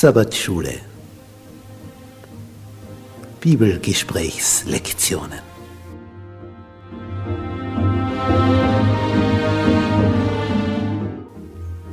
Sabbatschule. Bibelgesprächslektionen.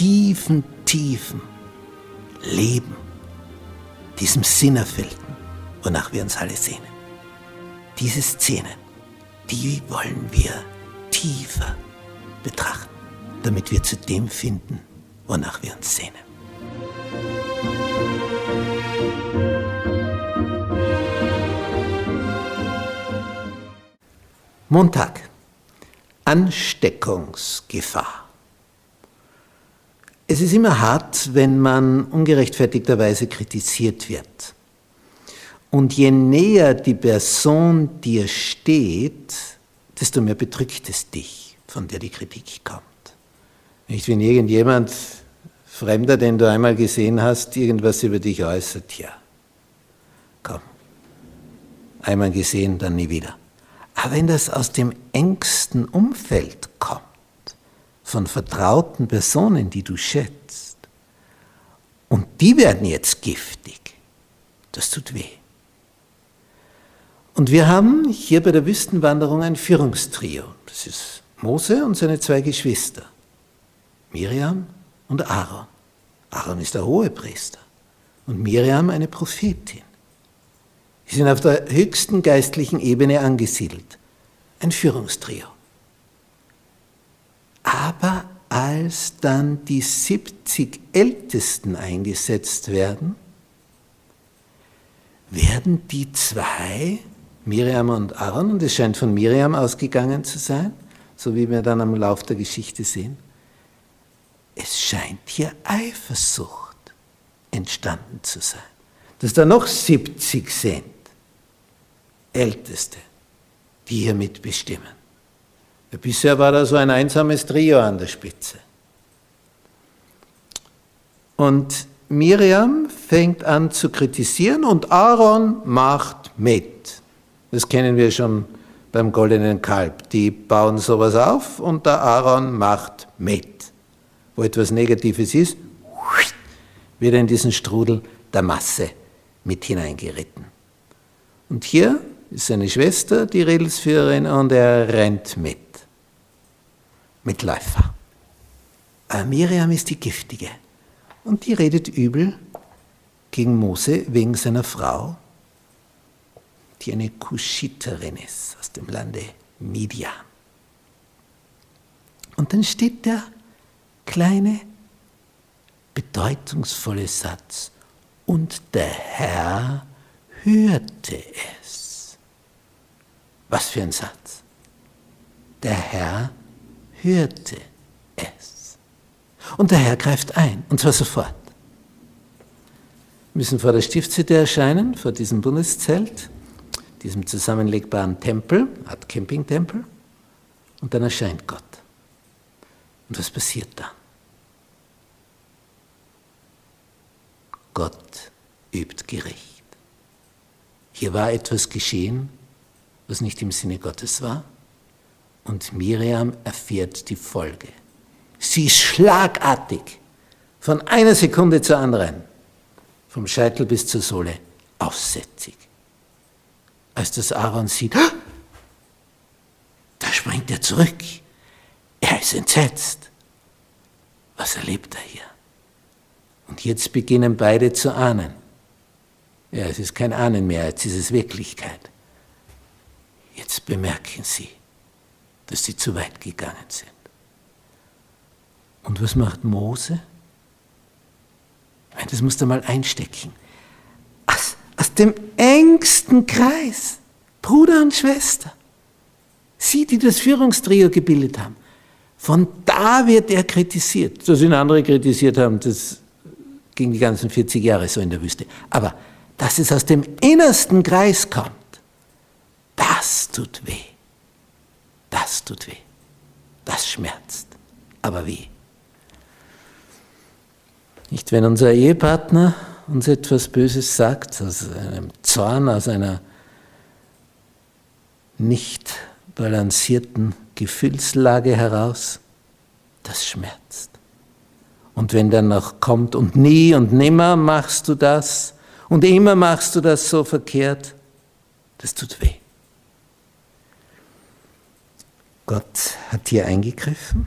tiefen, tiefen Leben, diesem Sinnerfüllten, wonach wir uns alle sehnen. Diese Szenen, die wollen wir tiefer betrachten, damit wir zu dem finden, wonach wir uns sehnen. Montag. Ansteckungsgefahr. Es ist immer hart, wenn man ungerechtfertigterweise kritisiert wird. Und je näher die Person dir steht, desto mehr bedrückt es dich, von der die Kritik kommt. Nicht, wenn irgendjemand Fremder, den du einmal gesehen hast, irgendwas über dich äußert, ja, komm, einmal gesehen, dann nie wieder. Aber wenn das aus dem engsten Umfeld kommt, von vertrauten Personen, die du schätzt, und die werden jetzt giftig, das tut weh. Und wir haben hier bei der Wüstenwanderung ein Führungstrio. Das ist Mose und seine zwei Geschwister, Miriam und Aaron. Aaron ist der Hohepriester und Miriam eine Prophetin. Sie sind auf der höchsten geistlichen Ebene angesiedelt. Ein Führungstrio. Aber als dann die 70 Ältesten eingesetzt werden, werden die zwei, Miriam und Aaron, und es scheint von Miriam ausgegangen zu sein, so wie wir dann am Lauf der Geschichte sehen, es scheint hier Eifersucht entstanden zu sein, dass da noch 70 sind. Älteste, die hier mitbestimmen. Bisher war da so ein einsames Trio an der Spitze. Und Miriam fängt an zu kritisieren und Aaron macht mit. Das kennen wir schon beim goldenen Kalb. Die bauen sowas auf und der Aaron macht mit. Wo etwas Negatives ist, wird in diesen Strudel der Masse mit hineingeritten. Und hier ist seine Schwester, die Redelsführerin, und er rennt mit. Mitläufer. Aber Miriam ist die Giftige. Und die redet übel gegen Mose wegen seiner Frau, die eine Kuschiterin ist aus dem Lande Midian. Und dann steht der kleine, bedeutungsvolle Satz, und der Herr hörte es. Was für ein Satz. Der Herr hörte es. Und der Herr greift ein, und zwar sofort. Wir müssen vor der Stiftshütte erscheinen, vor diesem Bundeszelt, diesem zusammenlegbaren Tempel, Art Campingtempel, und dann erscheint Gott. Und was passiert dann? Gott übt Gericht. Hier war etwas geschehen, was nicht im Sinne Gottes war. Und Miriam erfährt die Folge. Sie ist schlagartig, von einer Sekunde zur anderen, vom Scheitel bis zur Sohle, aussätzig. Als das Aaron sieht, da springt er zurück. Er ist entsetzt. Was erlebt er hier? Und jetzt beginnen beide zu ahnen. Ja, es ist kein Ahnen mehr, jetzt ist es Wirklichkeit. Jetzt bemerken Sie, dass sie zu weit gegangen sind. Und was macht Mose? Das musst du mal einstecken. Aus, aus dem engsten Kreis, Bruder und Schwester, sie, die das Führungstrio gebildet haben, von da wird er kritisiert. Dass ihn andere kritisiert haben, das ging die ganzen 40 Jahre so in der Wüste. Aber dass es aus dem innersten Kreis kommt, das tut weh. Das tut weh. Das schmerzt. Aber wie? Nicht, wenn unser Ehepartner uns etwas Böses sagt, aus einem Zorn, aus einer nicht balancierten Gefühlslage heraus, das schmerzt. Und wenn dann noch kommt, und nie und nimmer machst du das, und immer machst du das so verkehrt, das tut weh. Gott hat hier eingegriffen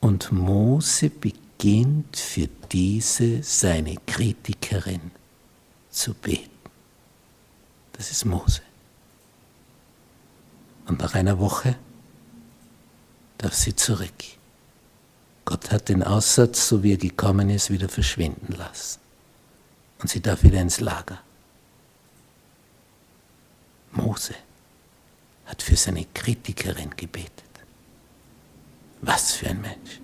und Mose beginnt für diese seine Kritikerin zu beten. Das ist Mose. Und nach einer Woche darf sie zurück. Gott hat den Aussatz, so wie er gekommen ist, wieder verschwinden lassen. Und sie darf wieder ins Lager. Mose hat für seine Kritikerin gebetet. Was für ein Mensch.